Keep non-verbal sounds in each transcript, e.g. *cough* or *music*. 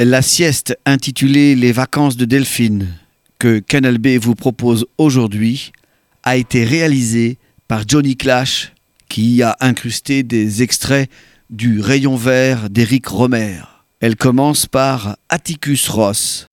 La sieste intitulée Les vacances de Delphine que Canal B vous propose aujourd'hui a été réalisée par Johnny Clash qui y a incrusté des extraits du Rayon vert d'Éric Romer. Elle commence par Atticus Ross.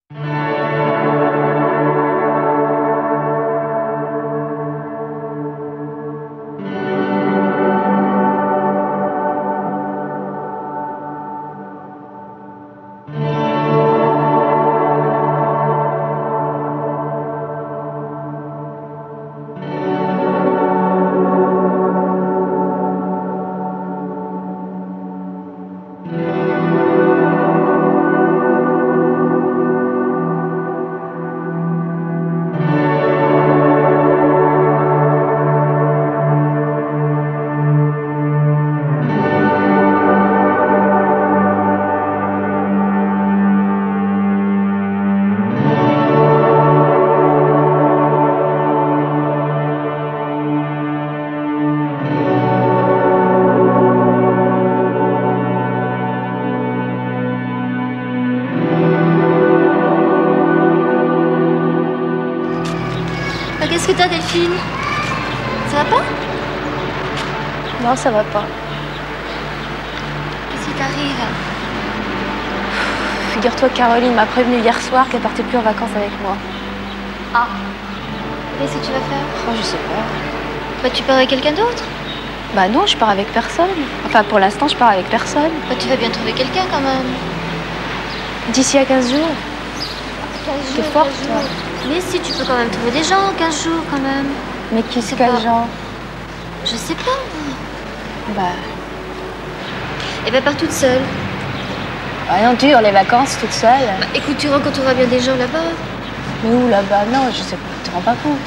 Ça va pas. Qu'est-ce qui t'arrive? Figure-toi que Caroline m'a prévenu hier soir qu'elle partait plus en vacances avec moi. Ah. Qu'est-ce que tu vas faire? Oh, je sais pas. Bah, tu pars avec quelqu'un d'autre? Bah non, je pars avec personne. Enfin, pour l'instant, je pars avec personne. Bah, tu vas bien trouver quelqu'un quand même. D'ici à 15 jours. 15 T'es forte, toi. Mais si, tu peux quand même trouver des gens 15 jours quand même. Mais qui c'est quel genre? Je sais pas. Bah, Et bah, pars toute seule. rien dur, les vacances toute seule. Bah, écoute, tu rencontreras bien des gens là-bas. Mais où là-bas? Non, je sais pas, tu te rends pas compte.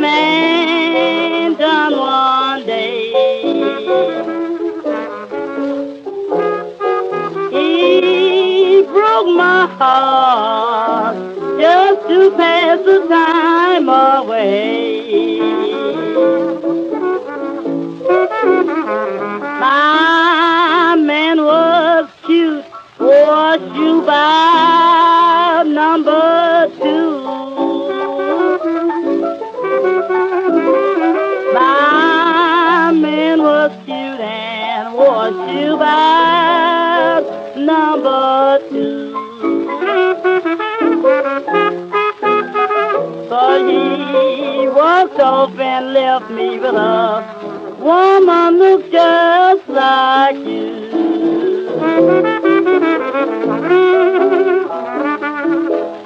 Man done one day. He broke my heart just to pass the time away. Off and left me with a woman look just like you.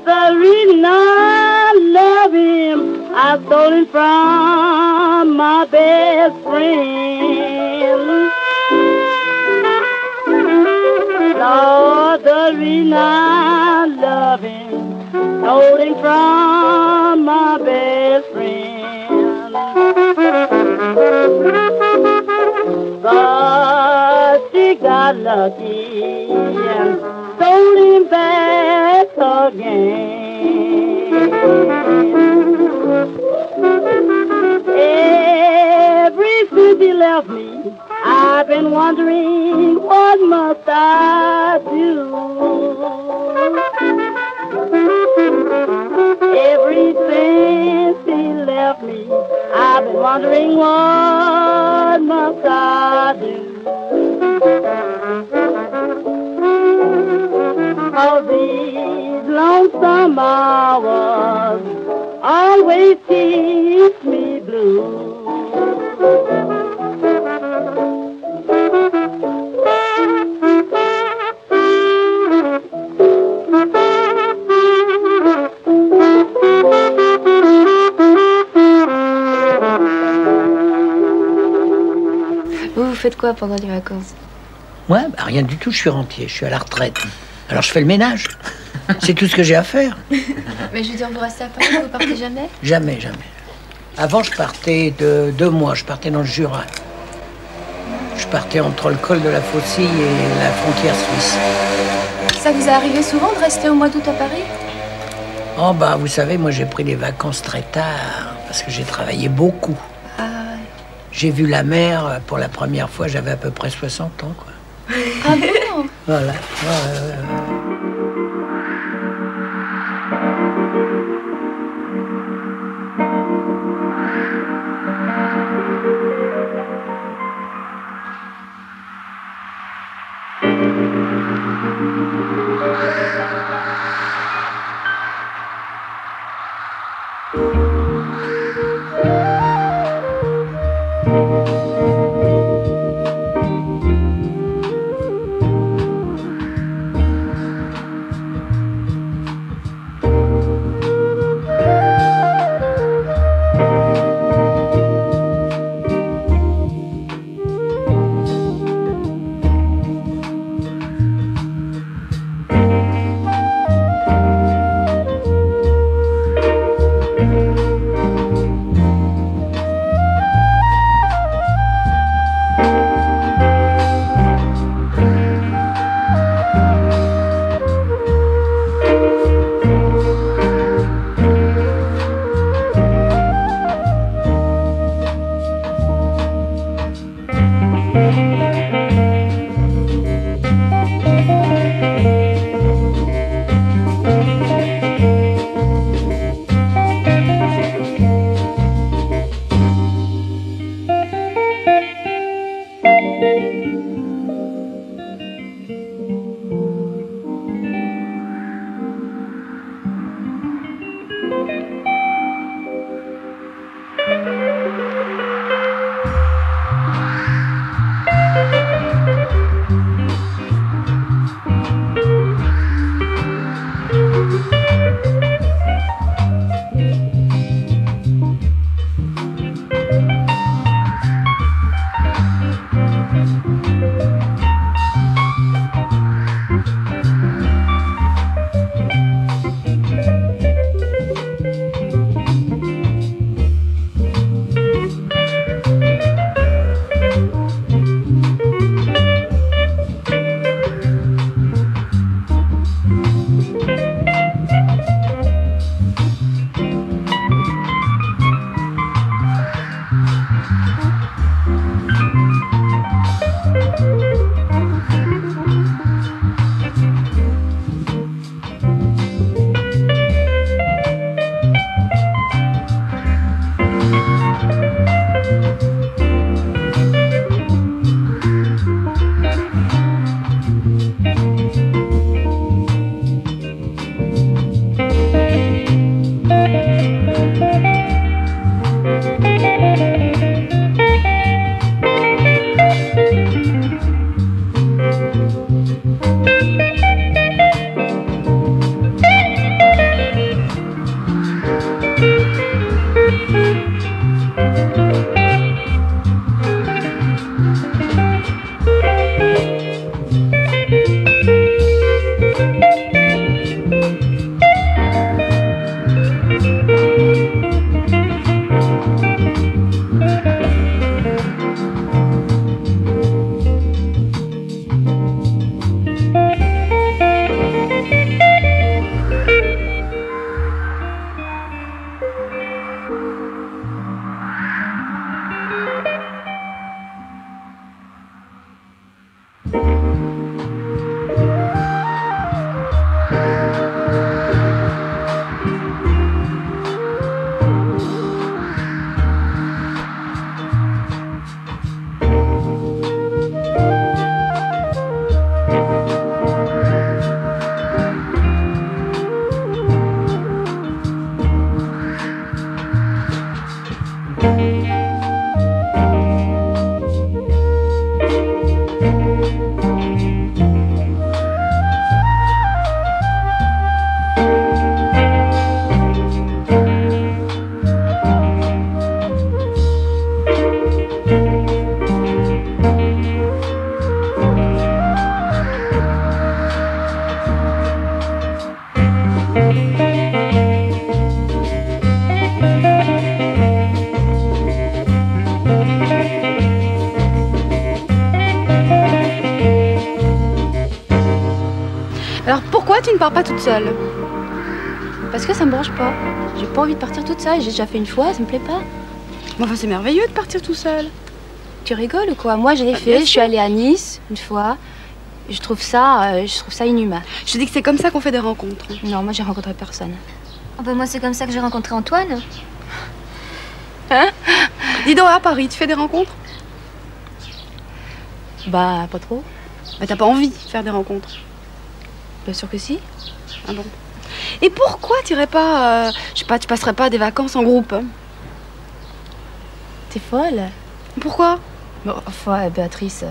The reason I love him, I stole him from my best friend. Again. Every since he left me, I've been wondering what must I do. Every since he left me, I've been wondering what must I do. All these lonesome always keeps me blue. Vous, vous faites quoi pendant les vacances? Moi, bah, rien du tout, je suis rentier, je suis à la retraite. Alors je fais le ménage. C'est tout ce que j'ai à faire. Mais je veux dire, vous restez à Paris, vous partez jamais? Jamais, jamais. Avant, je partais de deux mois, je partais dans le Jura. Je partais entre le col de la Faucille et la frontière suisse. Ça vous est arrivé souvent de rester au mois d'août à Paris? Oh bah vous savez, moi j'ai pris des vacances très tard parce que j'ai travaillé beaucoup. Ah J'ai vu la mer euh, pour la première fois, j'avais à peu près 60 ans quoi. Ah bon? *laughs* Voilà. Ouais, pars pas toute seule Parce que ça me branche pas. J'ai pas envie de partir toute seule. J'ai déjà fait une fois, ça me plaît pas. Bon, Enfin, c'est merveilleux de partir tout seul. Tu rigoles ou quoi? Moi, je l'ai Ah, fait. Je suis allée à Nice une fois. Je trouve ça, euh, je trouve ça inhumain. Je te dis que c'est comme ça qu'on fait des rencontres. Non, moi, j'ai rencontré personne. Ah bah moi c'est comme ça que j'ai rencontré Antoine. Dis donc, à Paris, tu fais des rencontres? Bah, pas trop. Bah, t'as pas envie de faire des rencontres. Bien sûr que si. Ah bon? Et pourquoi t'irais pas, euh, je sais pas, tu passerais pas des vacances en groupe? Hein T'es folle? Pourquoi? Bon, enfin, Béatrice. euh,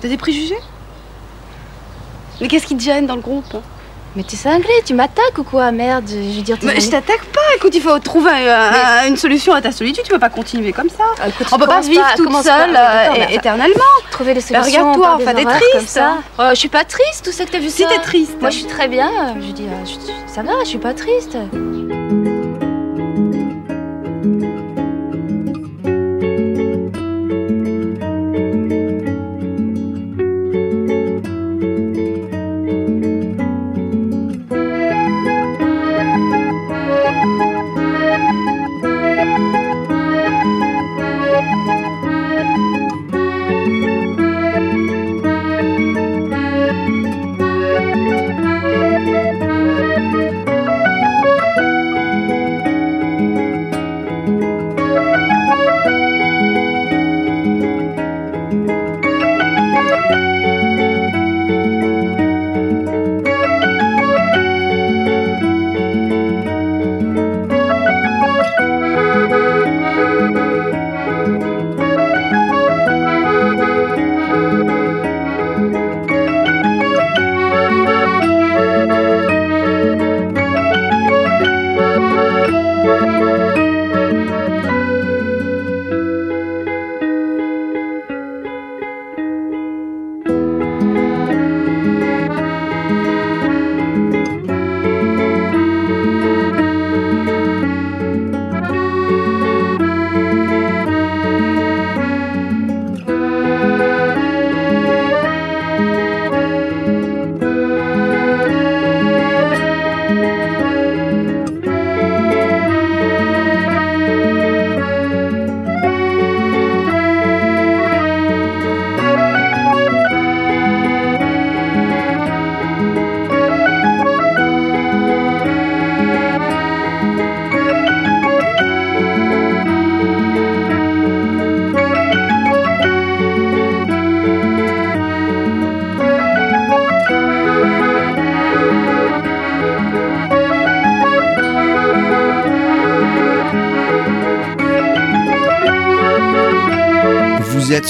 T'as des préjugés? Mais qu'est-ce qui te gêne dans le groupe? hein Mais t'es cinglé, tu m'attaques ou quoi Merde, je veux dire, Mais je t'attaque pas, écoute, il faut trouver euh, un- une solution à ta solitude, tu peux pas continuer comme ça. Ah, écoute, On peut pas vivre toute seule pas- euh, éternellement. trouver des Bah, solutions. regarde-toi, enfin, t'es triste. Euh, je suis pas triste, tout ça que t'as vu Si t'es triste. Moi, je suis très bien. Je je- ça va, je suis pas triste.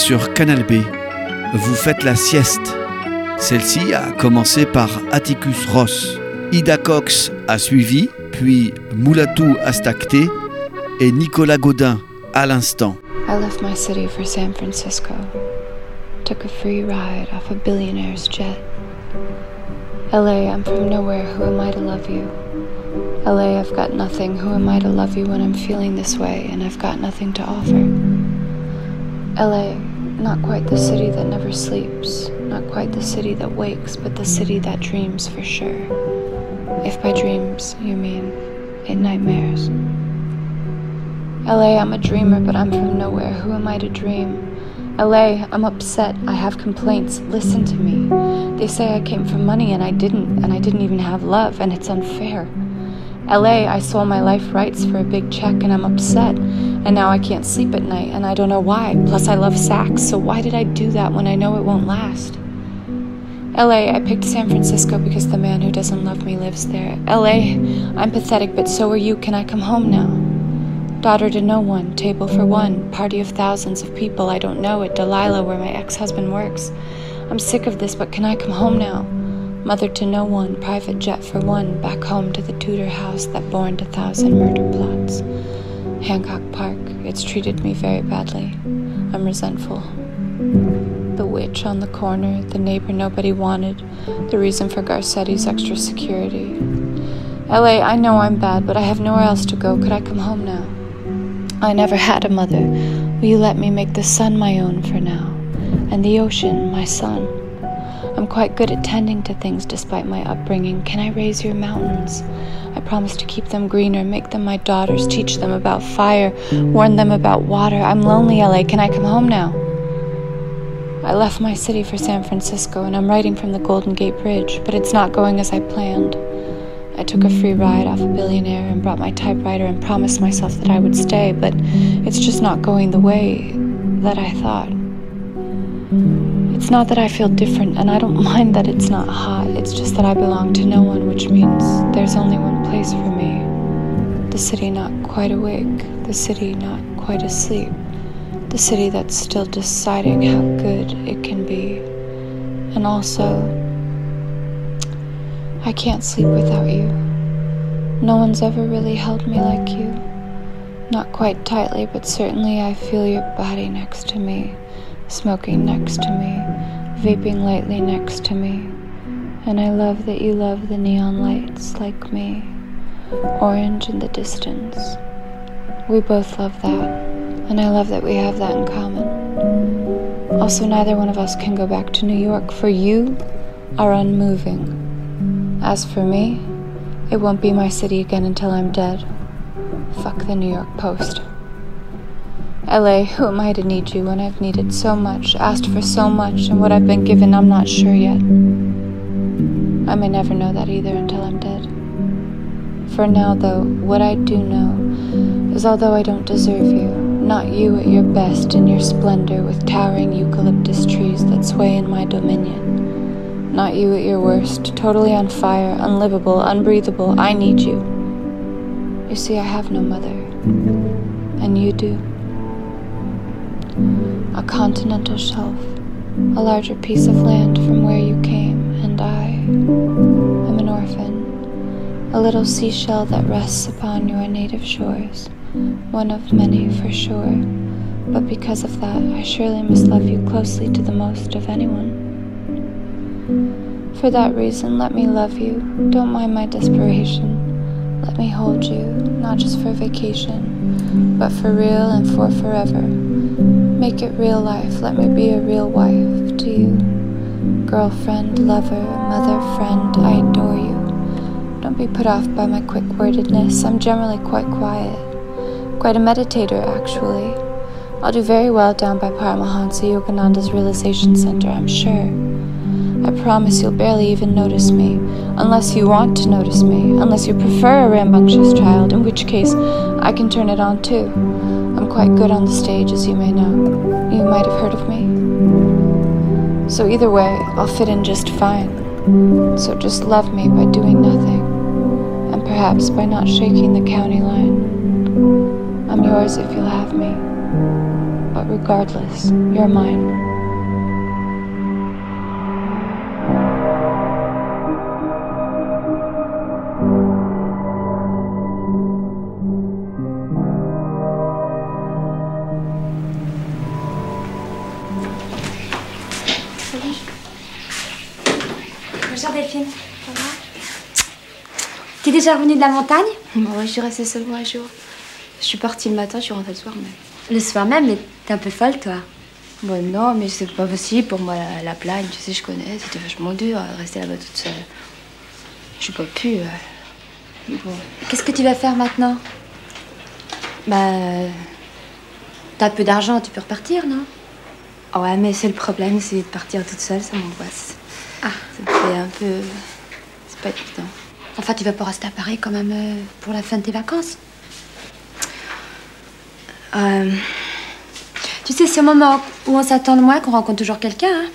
Sur Canal B. Vous faites la sieste. Celle-ci a commencé par Atticus Ross. Ida Cox a suivi, puis Moulatou Astakté et Nicolas Godin à l'instant. I left my city for San Francisco. Took a free ride off a billionaire's jet. LA, I'm from nowhere. Who am I to love you? LA, I've got nothing. Who am I to love you when I'm feeling this way? And I've got nothing to offer? LA, not quite the city that never sleeps, not quite the city that wakes, but the city that dreams for sure. If by dreams you mean in nightmares. LA, I'm a dreamer, but I'm from nowhere. Who am I to dream? LA, I'm upset. I have complaints. Listen to me. They say I came for money and I didn't, and I didn't even have love, and it's unfair. LA, I sold my life rights for a big check and I'm upset. And now I can't sleep at night and I don't know why. Plus, I love sax, so why did I do that when I know it won't last? LA, I picked San Francisco because the man who doesn't love me lives there. LA, I'm pathetic, but so are you. Can I come home now? Daughter to no one, table for one, party of thousands of people I don't know at Delilah where my ex husband works. I'm sick of this, but can I come home now? Mother to no one, private jet for one, back home to the Tudor house that born a thousand murder plots. Hancock Park, it's treated me very badly. I'm resentful. The witch on the corner, the neighbor nobody wanted, the reason for Garcetti's extra security. LA, I know I'm bad, but I have nowhere else to go. Could I come home now? I never had a mother. Will you let me make the sun my own for now? And the ocean my son? I'm quite good at tending to things despite my upbringing. Can I raise your mountains? I promise to keep them greener, make them my daughters, teach them about fire, warn them about water. I'm lonely, LA. Can I come home now? I left my city for San Francisco and I'm writing from the Golden Gate Bridge, but it's not going as I planned. I took a free ride off a billionaire and brought my typewriter and promised myself that I would stay, but it's just not going the way that I thought. It's not that I feel different, and I don't *laughs* mind that it's not hot. It's just that I belong to no one, which means there's only one place for me. The city not quite awake, the city not quite asleep, the city that's still deciding how good it can be. And also, I can't sleep without you. No one's ever really held me like you. Not quite tightly, but certainly I feel your body next to me, smoking next to me, vaping lightly next to me. And I love that you love the neon lights like me, orange in the distance. We both love that, and I love that we have that in common. Also, neither one of us can go back to New York, for you are unmoving. As for me, it won't be my city again until I'm dead. Fuck the New York Post. LA, who am I to need you when I've needed so much, asked for so much, and what I've been given I'm not sure yet? I may never know that either until I'm dead. For now, though, what I do know is although I don't deserve you, not you at your best in your splendor with towering eucalyptus trees that sway in my dominion not you at your worst, totally on fire, unlivable, unbreathable. I need you. You see, I have no mother, and you do. Continental shelf, a larger piece of land from where you came, and I am an orphan, a little seashell that rests upon your native shores, one of many for sure. But because of that, I surely must love you closely to the most of anyone. For that reason, let me love you. Don't mind my desperation. Let me hold you, not just for vacation, but for real and for forever. Make it real life. Let me be a real wife to you. Girlfriend, lover, mother, friend, I adore you. Don't be put off by my quick wordedness. I'm generally quite quiet. Quite a meditator, actually. I'll do very well down by Paramahansa Yogananda's Realization Center, I'm sure. I promise you'll barely even notice me, unless you want to notice me, unless you prefer a rambunctious child, in which case I can turn it on too. Quite good on the stage, as you may know. You might have heard of me. So either way, I'll fit in just fine. So just love me by doing nothing, and perhaps by not shaking the county line. I'm yours if you'll have me. But regardless, you're mine. Déjà revenu de la montagne? Bon, je suis restée seulement un jour. Je suis partie le matin, je suis rentrée le soir même. Le soir même, mais t'es un peu folle, toi. Bon, non, mais c'est pas possible pour moi, la, la plagne, tu sais, je connais, c'était vachement dur de rester là-bas toute seule. Je suis pas pu. Euh... Bon. Qu'est-ce que tu vas faire maintenant? Bah. T'as peu d'argent, tu peux repartir, non? Oh, Ouais, mais c'est le problème, c'est de partir toute seule, ça m'angoisse. Ah. Ça me fait un peu. C'est pas évident. Enfin, tu vas pas rester à Paris quand même euh, pour la fin de tes vacances euh... Tu sais, c'est au moment où on s'attend le moins qu'on rencontre toujours quelqu'un. Hein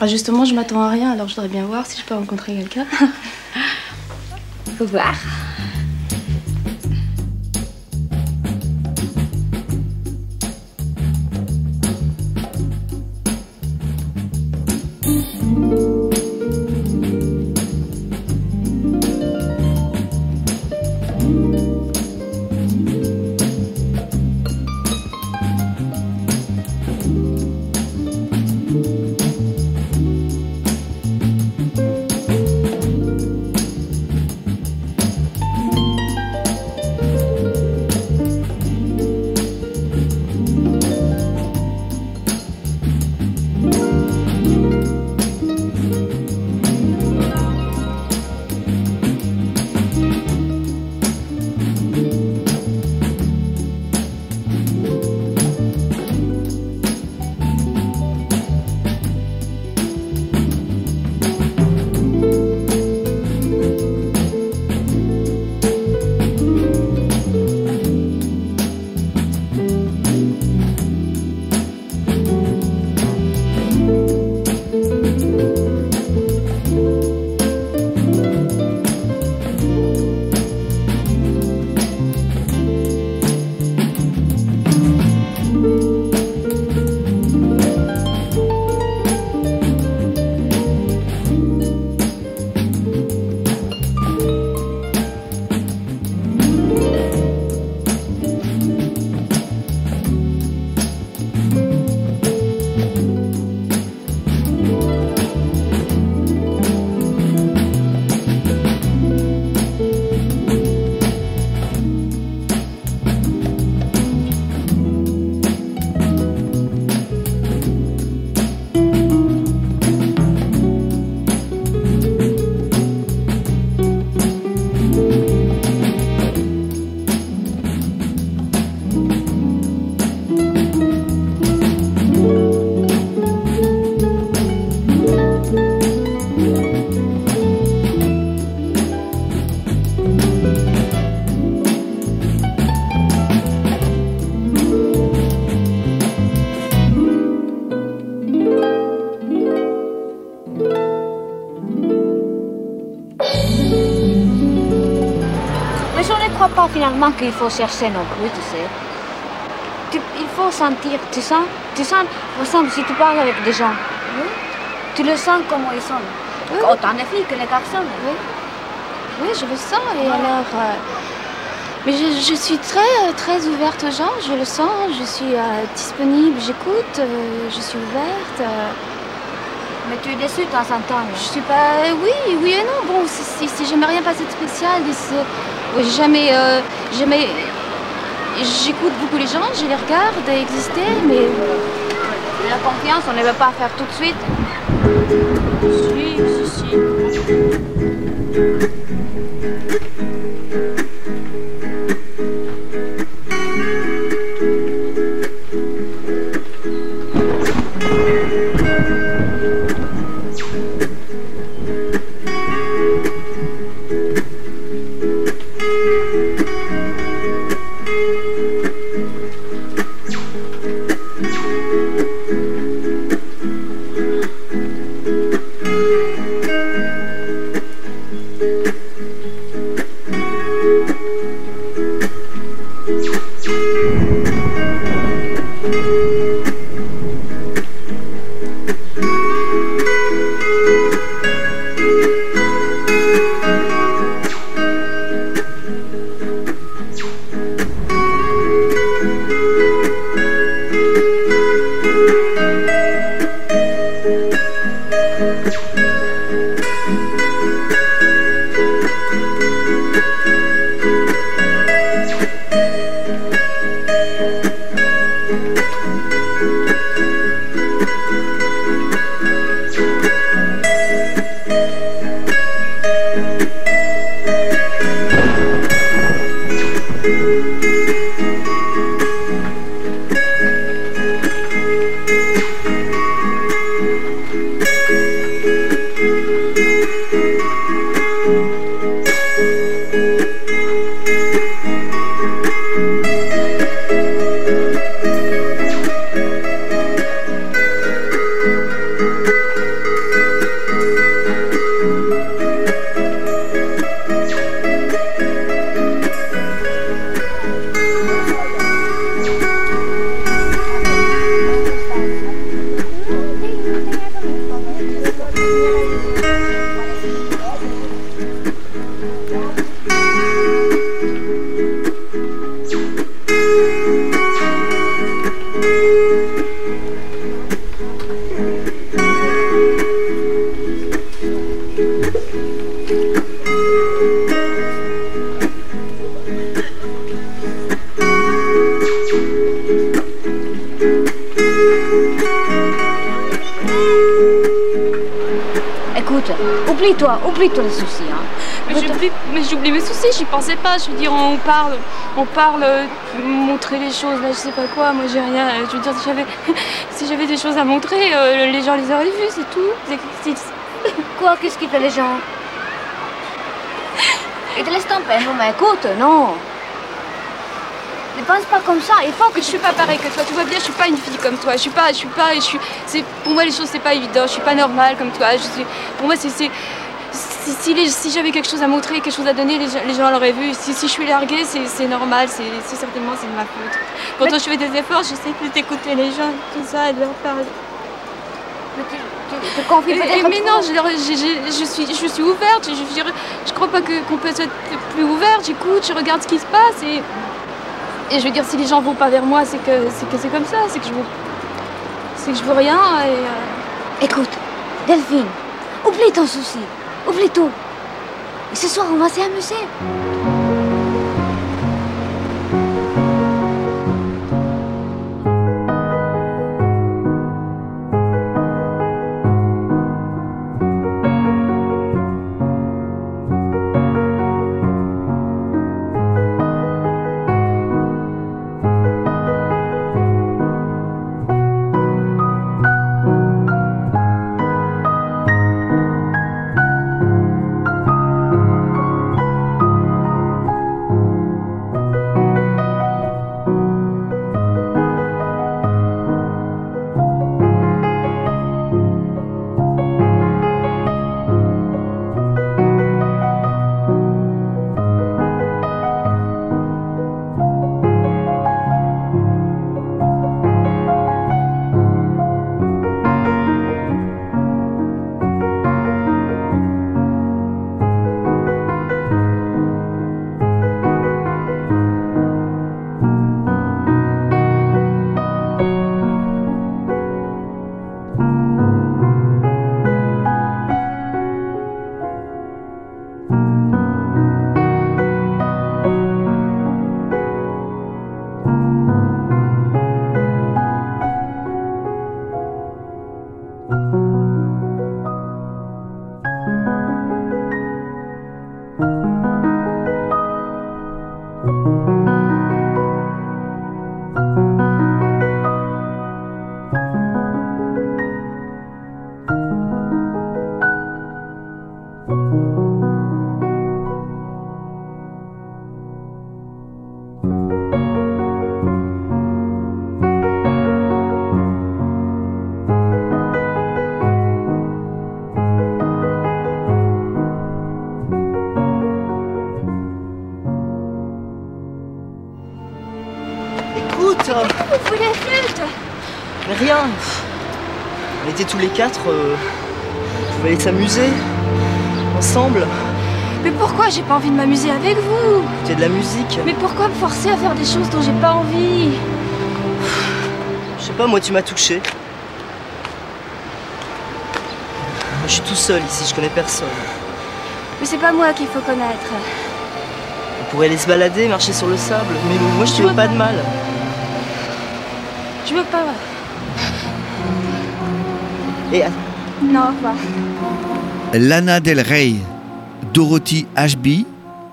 ah, justement, je m'attends à rien, alors je voudrais bien voir si je peux rencontrer quelqu'un. *laughs* Faut voir. Crois pas finalement qu'il faut chercher non plus, tu sais. Tu- il faut sentir, tu sens, tu sens, par exemple, si tu parles avec des gens, tu le sens comment ils sont. Oui. Autant les filles que les garçons. Oui. Oui, je le sens. Et alors. euh, mais je, je suis très, très ouverte aux gens, je le sens. Je suis euh, disponible, j'écoute, euh, je suis ouverte. Mais tu es déçu de temps en temps. je suis pas. oui, oui et non. Bon, si, si, si jamais rien passé de spécial. Jamais. euh, jamais J'écoute beaucoup les gens, je les regarde exister, mais. La confiance, on ne veut pas faire tout de suite. Écoute, j'y pensais pas. Je veux dire, on parle, on parle, euh, montrer les choses, là, je sais pas quoi. Moi, j'ai rien. euh, Je veux dire, si j'avais, *laughs* si j'avais des choses à montrer, euh, les gens les auraient vues, c'est tout. C'est- c'est- Quoi, qu'est-ce qui fait les gens? Ils te laissent tomber, non mais écoute, non. Ne pense pas comme ça, il faut que Je suis pas pareille que toi. Tu vois bien, je suis pas une fille comme toi. Je suis pas, je suis pas, je suis. C'est pour moi les choses c'est pas évident. Je suis pas normale comme toi. Je suis, pour moi c'est, c'est si, si, les- si j'avais quelque chose à montrer, quelque chose à donner, les gens, les gens l'auraient vu. Si, si je suis larguée, c'est, normal. C'est, certainement c'est de ma faute. Pourtant je fais des efforts. J'essaie de d'écouter les gens, tout ça, et de leur parler. Mais tu, tu, tu confies Et- peut-être et- mais non, je, leur- je suis, je suis ouverte. Je, je, crois pas qu'on peut être plus ouverte. J'écoute, je regarde ce qui se passe et, et je veux dire, si les gens vont pas vers moi, c'est que c'est que c'est comme ça. C'est que je veux, c'est que je veux rien. Et, euh, Écoute, Delphine, oublie ton souci, oublie tout. Et ce soir, on va s'amuser. Quatre, euh, on pouvait aller s'amuser, ensemble, Mais pourquoi j'ai pas envie de m'amuser avec vous? Écouter de la musique. Mais pourquoi me forcer à faire des choses dont j'ai pas envie? Je sais pas, moi tu m'as touché. Je suis tout seul ici, je connais personne. Mais c'est pas moi qu'il faut connaître. On pourrait aller se balader, marcher sur le sable, mais moi je te veux pas pas. de mal. Je veux pas. Et Non, revoir. Lana Del Rey, Dorothy Ashby,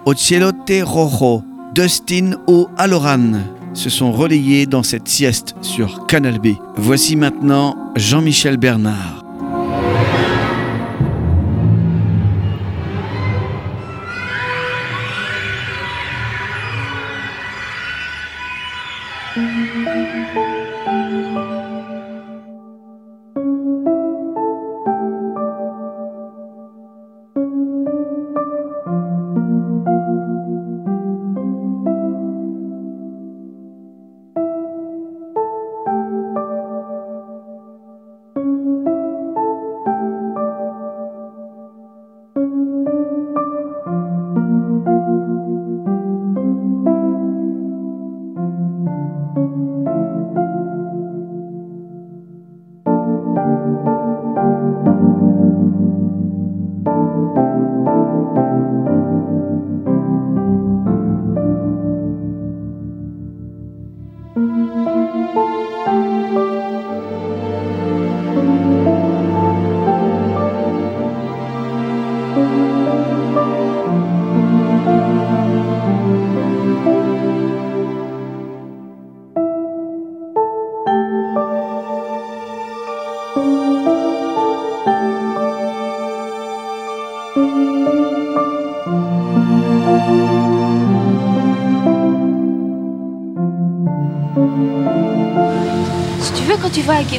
Ocelote Rojo, Dustin O'Halloran se sont relayés dans cette sieste sur Canal B. Voici maintenant Jean-Michel Bernard.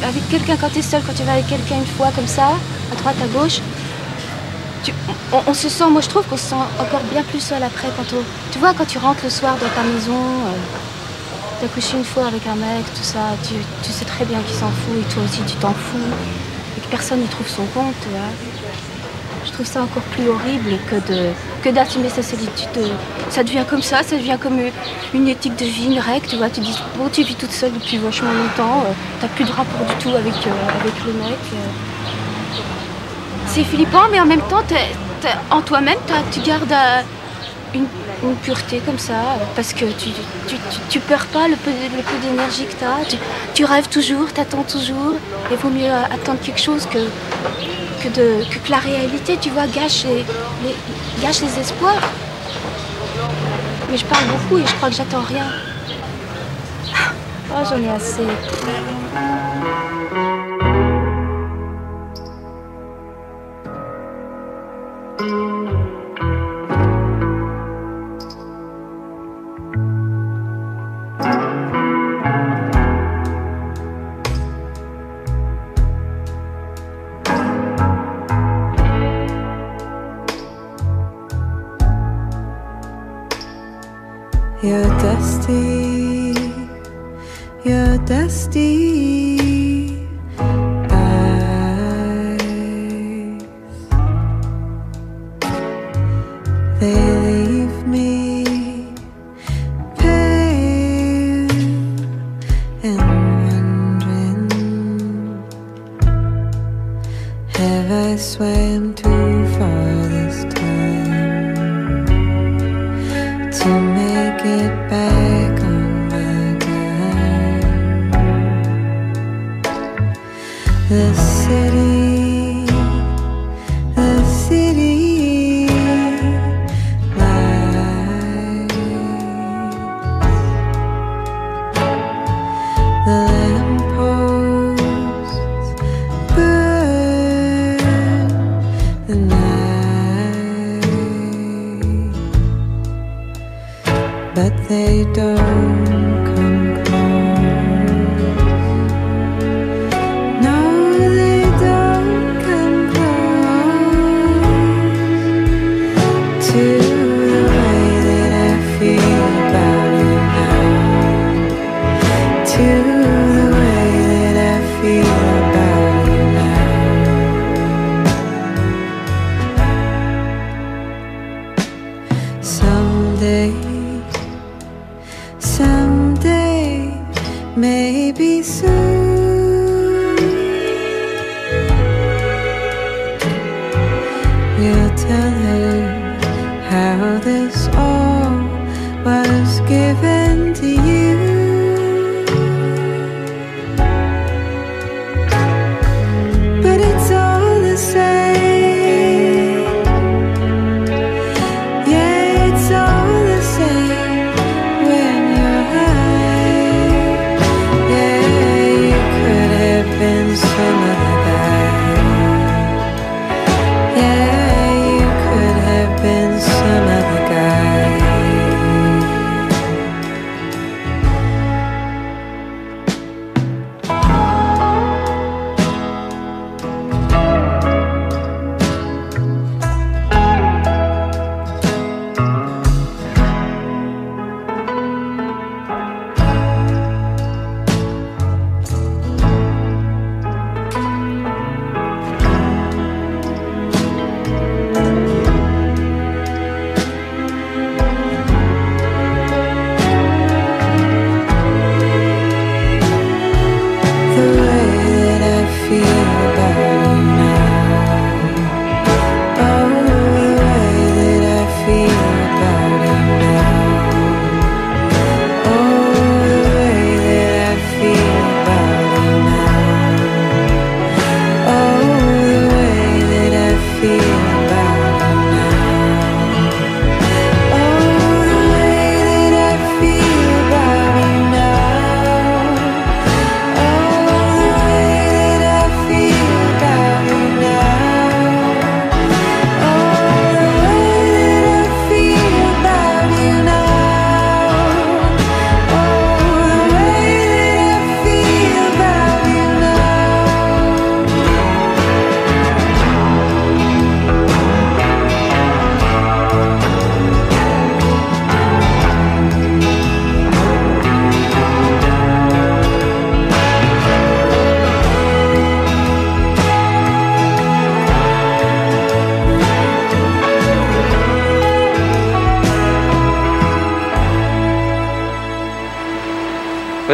Avec, quelqu'un, quand tu es seul, quand tu vas avec quelqu'un une fois comme ça, à droite, à gauche, on, se sent, moi je trouve qu'on se sent encore bien plus seul après. Quand tu vois, quand tu rentres le soir dans ta maison, euh, t'as couché une fois avec un mec, tout ça, tu, tu sais très bien qu'il s'en fout et toi aussi tu t'en fous, et que personne n'y trouve son compte, tu vois. Je trouve ça encore plus horrible que de d'assumer sa solitude. Ça devient comme ça, ça devient comme une éthique de vie, une règle, tu vois. Tu dis, bon, tu vis toute seule depuis vachement longtemps, euh, t'as plus de rapport du tout avec, euh, avec le mec. euh. C'est flippant, mais en même temps, en toi-même, tu gardes une, une pureté comme ça, parce que tu, tu, tu, tu perds pas le peu, d'énergie que. Tu, tu rêves toujours, t'attends toujours, et vaut mieux attendre quelque chose que, que, de, que, que la réalité, tu vois, gâche les, gâche les espoirs. Mais je parle beaucoup et je crois que j'attends rien. Oh, j'en ai assez. But they don't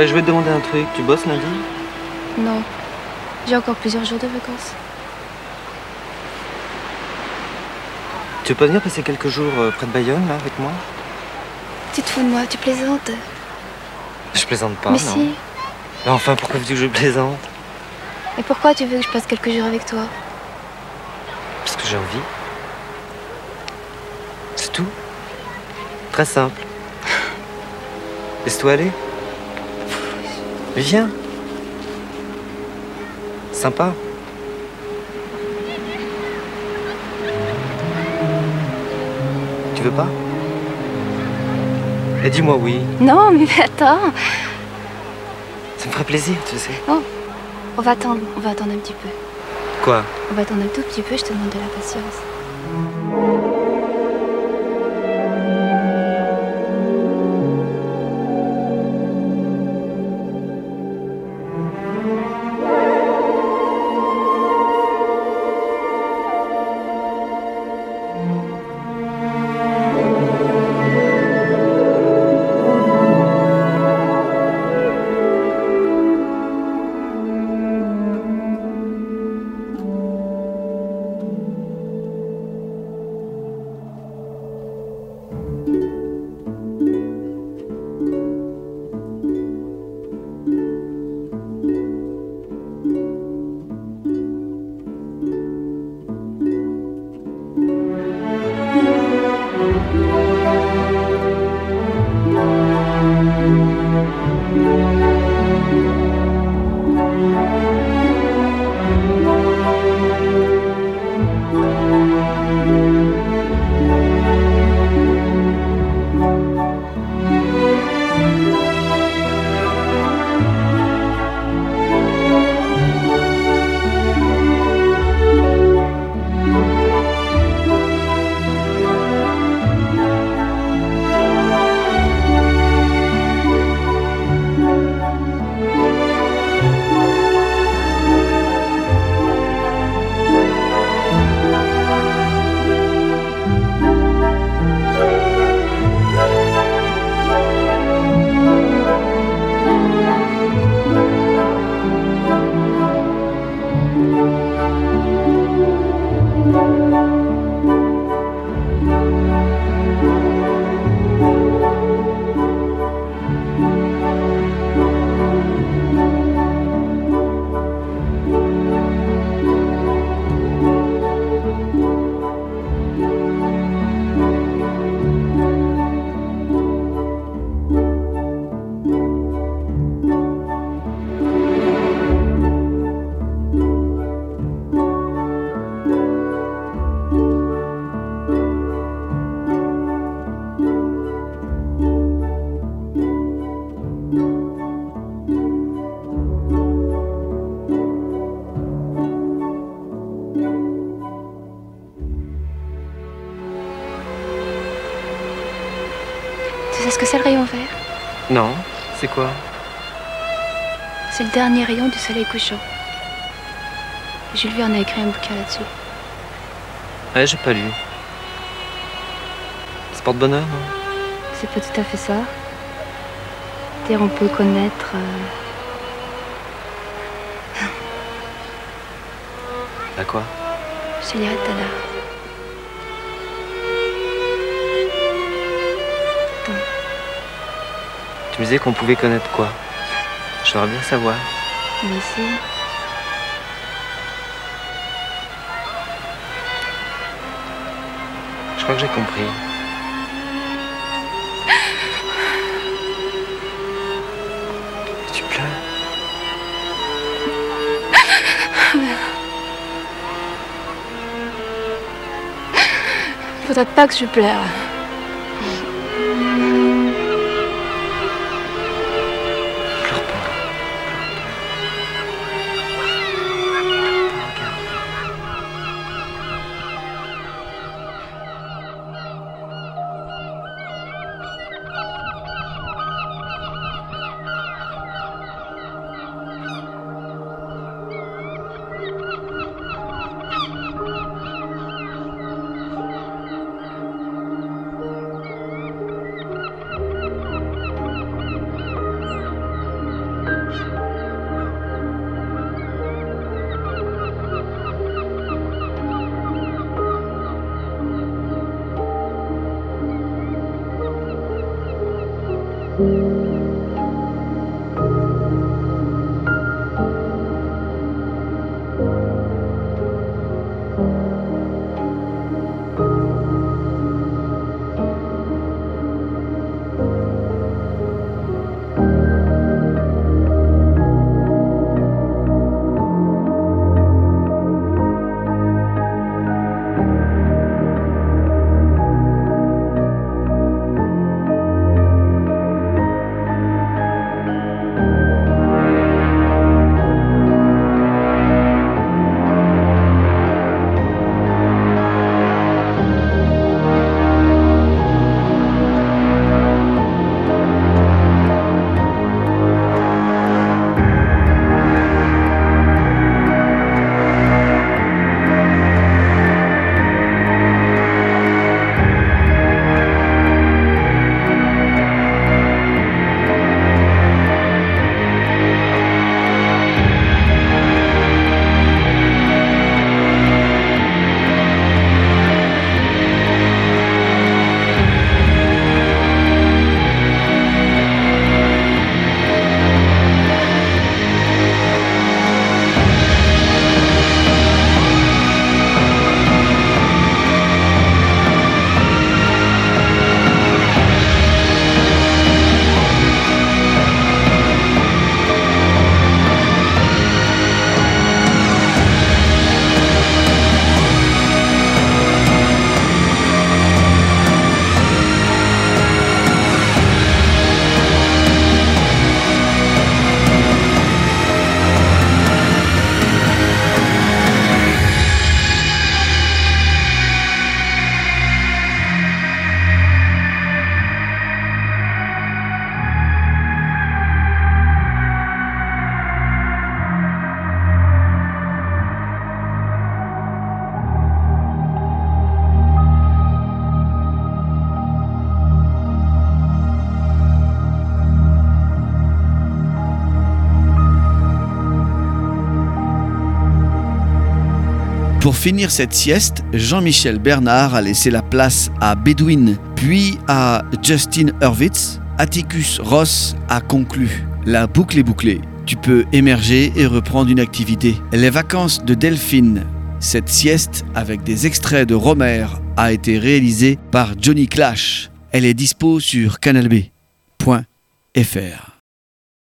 Ouais, je vais te demander un truc. Tu bosses lundi? Non. J'ai encore plusieurs jours de vacances. Tu veux pas venir passer quelques jours euh, près de Bayonne, là, avec moi? Tu te fous de moi, tu plaisantes. Je plaisante pas, Mais non. si. Mais enfin, pourquoi veux-tu que je plaisante? Et pourquoi tu veux que je passe quelques jours avec toi? Parce que j'ai envie. C'est tout. Très simple. Laisse-toi aller. Viens. Sympa. Tu veux pas? Et dis-moi oui. Non, mais *laughs* attends. Ça me ferait plaisir, tu sais. On va attendre, on va attendre un petit peu. Quoi? On va attendre un tout petit peu, je te demande de la patience. Quoi C'est le dernier rayon du soleil couchant. Jules Verne a écrit un bouquin là-dessus. Ouais, j'ai pas lu. C'est porte-bonheur, non? C'est pas tout à fait ça. Dire on peut connaître. euh, À quoi? Je te dirai tout à l'heure. Tu me disais qu'on pouvait connaître quoi J'aimerais bien savoir. Mais ici, Je crois que j'ai compris. *laughs* Tu pleures? Faudrait pas que je pleure. Finir cette sieste, Jean-Michel Bernard a laissé la place à Bedouin, puis à Justin Hurwitz. Atticus Ross a conclu. La boucle est bouclée. Tu peux émerger et reprendre une activité. Les vacances de Delphine. Cette sieste avec des extraits de Romer a été réalisée par Johnny Clash. Elle est dispo sur canalb.fr.